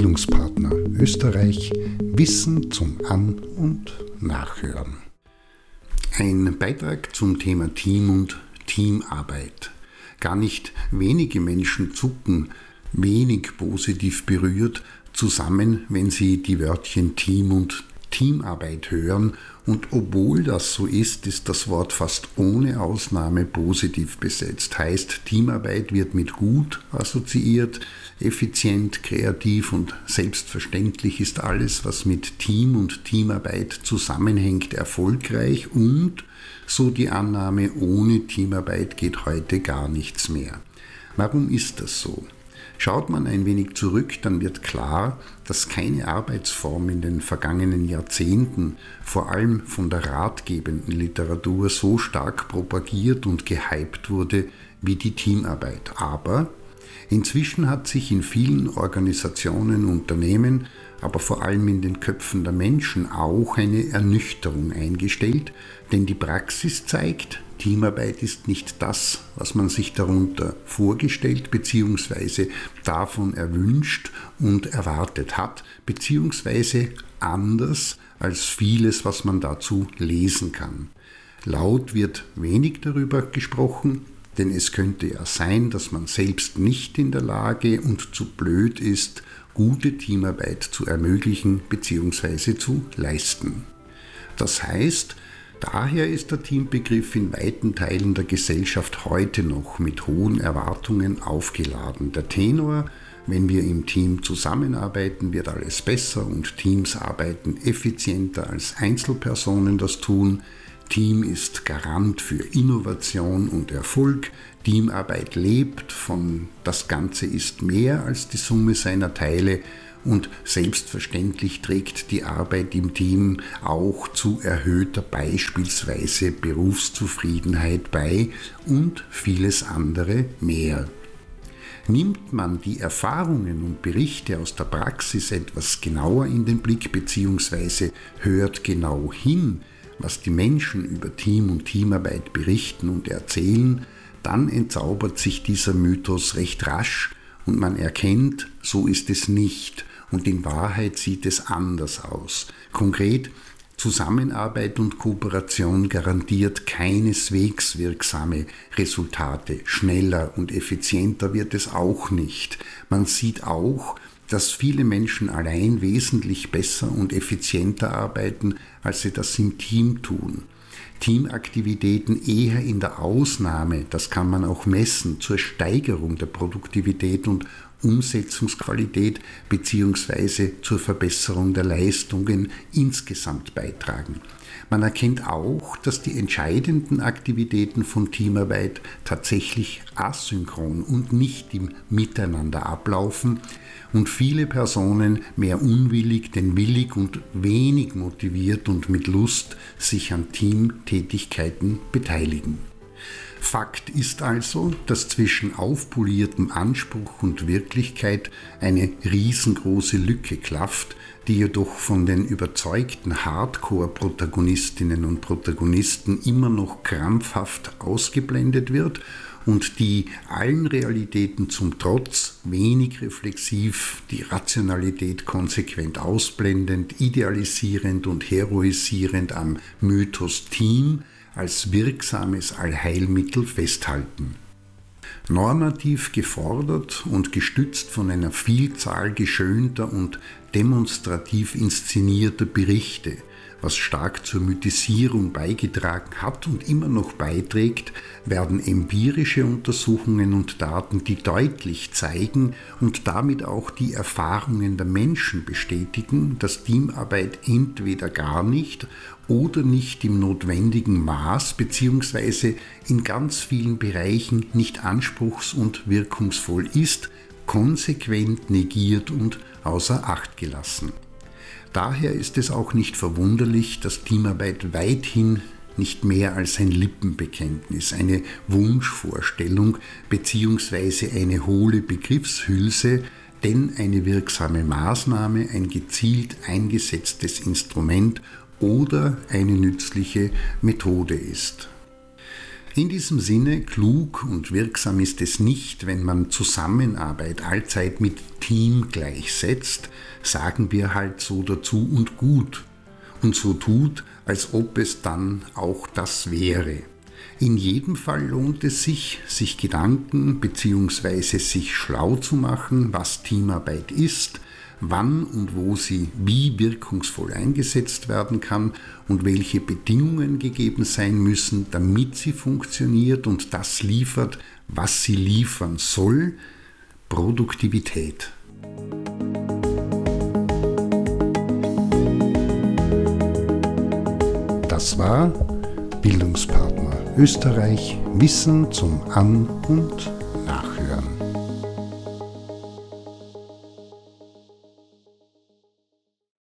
Bildungspartner Österreich Wissen zum An- und Nachhören. Ein Beitrag zum Thema Team und Teamarbeit. Gar nicht wenige Menschen zucken wenig positiv berührt zusammen, wenn sie die Wörtchen Team und Teamarbeit hören und obwohl das so ist, ist das Wort fast ohne Ausnahme positiv besetzt. Heißt, Teamarbeit wird mit gut assoziiert, effizient, kreativ und selbstverständlich ist alles, was mit Team und Teamarbeit zusammenhängt, erfolgreich und so die Annahme, ohne Teamarbeit geht heute gar nichts mehr. Warum ist das so? Schaut man ein wenig zurück, dann wird klar, dass keine Arbeitsform in den vergangenen Jahrzehnten, vor allem von der ratgebenden Literatur, so stark propagiert und gehypt wurde wie die Teamarbeit. Aber inzwischen hat sich in vielen Organisationen, Unternehmen, aber vor allem in den Köpfen der Menschen auch eine Ernüchterung eingestellt, denn die Praxis zeigt, Teamarbeit ist nicht das, was man sich darunter vorgestellt bzw. davon erwünscht und erwartet hat, bzw. anders als vieles, was man dazu lesen kann. Laut wird wenig darüber gesprochen, denn es könnte ja sein, dass man selbst nicht in der Lage und zu blöd ist, gute Teamarbeit zu ermöglichen bzw. zu leisten. Das heißt, Daher ist der Teambegriff in weiten Teilen der Gesellschaft heute noch mit hohen Erwartungen aufgeladen. Der Tenor, wenn wir im Team zusammenarbeiten, wird alles besser und Teams arbeiten effizienter als Einzelpersonen das tun. Team ist Garant für Innovation und Erfolg. Teamarbeit lebt von das Ganze ist mehr als die Summe seiner Teile und selbstverständlich trägt die Arbeit im Team auch zu erhöhter beispielsweise Berufszufriedenheit bei und vieles andere mehr. Nimmt man die Erfahrungen und Berichte aus der Praxis etwas genauer in den Blick bzw. hört genau hin, was die Menschen über Team und Teamarbeit berichten und erzählen, dann entzaubert sich dieser Mythos recht rasch und man erkennt, so ist es nicht und in Wahrheit sieht es anders aus. Konkret, Zusammenarbeit und Kooperation garantiert keineswegs wirksame Resultate. Schneller und effizienter wird es auch nicht. Man sieht auch, dass viele Menschen allein wesentlich besser und effizienter arbeiten, als sie das im Team tun. Teamaktivitäten eher in der Ausnahme, das kann man auch messen, zur Steigerung der Produktivität und Umsetzungsqualität bzw. zur Verbesserung der Leistungen insgesamt beitragen. Man erkennt auch, dass die entscheidenden Aktivitäten von Teamarbeit tatsächlich asynchron und nicht im Miteinander ablaufen und viele Personen mehr unwillig denn willig und wenig motiviert und mit Lust sich an Teamtätigkeiten beteiligen. Fakt ist also, dass zwischen aufpoliertem Anspruch und Wirklichkeit eine riesengroße Lücke klafft, die jedoch von den überzeugten Hardcore-Protagonistinnen und Protagonisten immer noch krampfhaft ausgeblendet wird und die allen Realitäten zum Trotz wenig reflexiv die Rationalität konsequent ausblendend, idealisierend und heroisierend am Mythos Team als wirksames Allheilmittel festhalten. Normativ gefordert und gestützt von einer Vielzahl geschönter und demonstrativ inszenierter Berichte was stark zur Mythisierung beigetragen hat und immer noch beiträgt, werden empirische Untersuchungen und Daten, die deutlich zeigen und damit auch die Erfahrungen der Menschen bestätigen, dass Teamarbeit entweder gar nicht oder nicht im notwendigen Maß bzw. in ganz vielen Bereichen nicht anspruchs- und wirkungsvoll ist, konsequent negiert und außer Acht gelassen. Daher ist es auch nicht verwunderlich, dass Teamarbeit weithin nicht mehr als ein Lippenbekenntnis, eine Wunschvorstellung bzw. eine hohle Begriffshülse, denn eine wirksame Maßnahme, ein gezielt eingesetztes Instrument oder eine nützliche Methode ist. In diesem Sinne, klug und wirksam ist es nicht, wenn man Zusammenarbeit allzeit mit Team gleichsetzt, sagen wir halt so dazu und gut und so tut, als ob es dann auch das wäre. In jedem Fall lohnt es sich, sich Gedanken bzw. sich schlau zu machen, was Teamarbeit ist, wann und wo sie wie wirkungsvoll eingesetzt werden kann und welche Bedingungen gegeben sein müssen, damit sie funktioniert und das liefert, was sie liefern soll, Produktivität. Das war Bildungspartner Österreich Wissen zum An- und